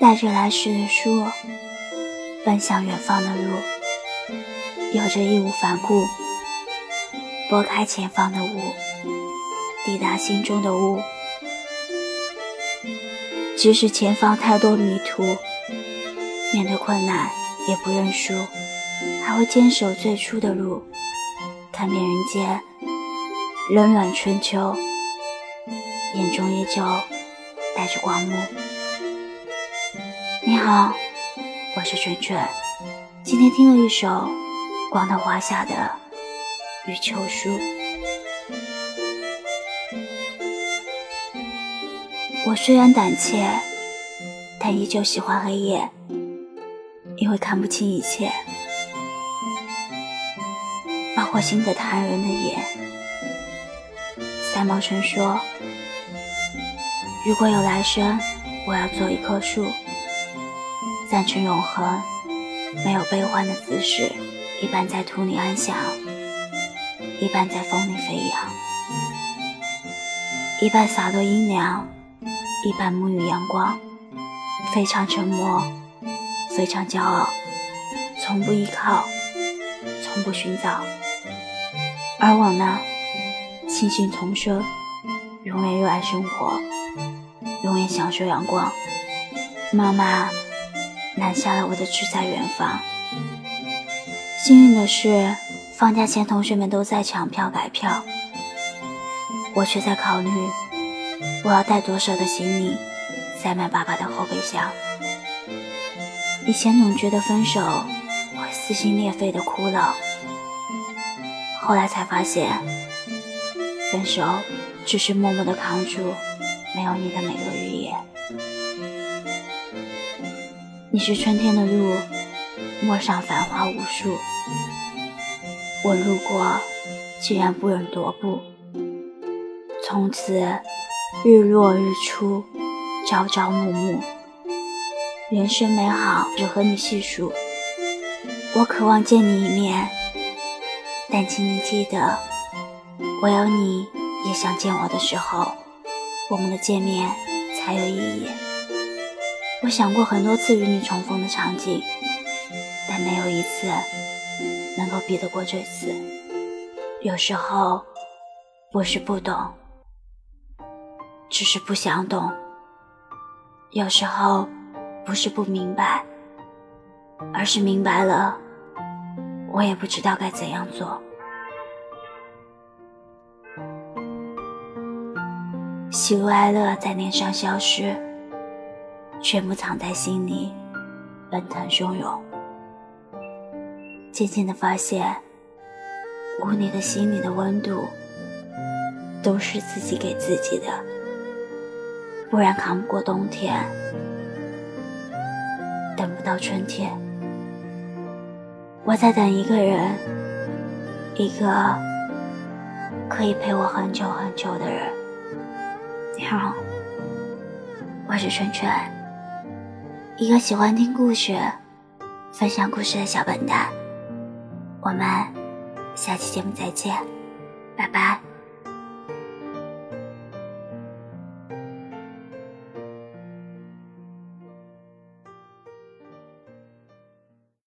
带着来时的书，奔向远方的路，有着义无反顾，拨开前方的雾，抵达心中的雾。即使前方太多迷途，面对困难也不认输，还会坚守最初的路，看遍人间冷暖春秋，眼中依旧带着光幕。你好，我是春春，今天听了一首光头华夏的《余秋书》。我虽然胆怯，但依旧喜欢黑夜，因为看不清一切，包括心的他人的眼。三毛曾说：“如果有来生，我要做一棵树。”暂存永恒，没有悲欢的姿势，一半在土里安详，一半在风里飞扬，一半洒落阴凉，一半沐浴阳光，非常沉默，非常骄傲，从不依靠，从不寻找，而我呢，清新重生，永远热爱生活，永远享受阳光，妈妈。拦下了我的志在远方。幸运的是，放假前同学们都在抢票改票，我却在考虑我要带多少的行李塞满爸爸的后备箱。以前总觉得分手会撕心裂肺的哭了，后来才发现，分手只是默默的扛住没有你的每个日夜。你是春天的路，陌上繁花无数。我路过，竟然不忍踱步。从此，日落日出，朝朝暮暮，人生美好只和你细数。我渴望见你一面，但请你记得，唯有你也想见我的时候，我们的见面才有意义。我想过很多次与你重逢的场景，但没有一次能够比得过这次。有时候不是不懂，只是不想懂；有时候不是不明白，而是明白了，我也不知道该怎样做。喜怒哀乐在脸上消失。全部藏在心里，奔腾汹涌。渐渐的发现，无你的心里的温度，都是自己给自己的，不然扛不过冬天，等不到春天。我在等一个人，一个可以陪我很久很久的人。你好，我是春春。一个喜欢听故事、分享故事的小笨蛋，我们下期节目再见，拜拜。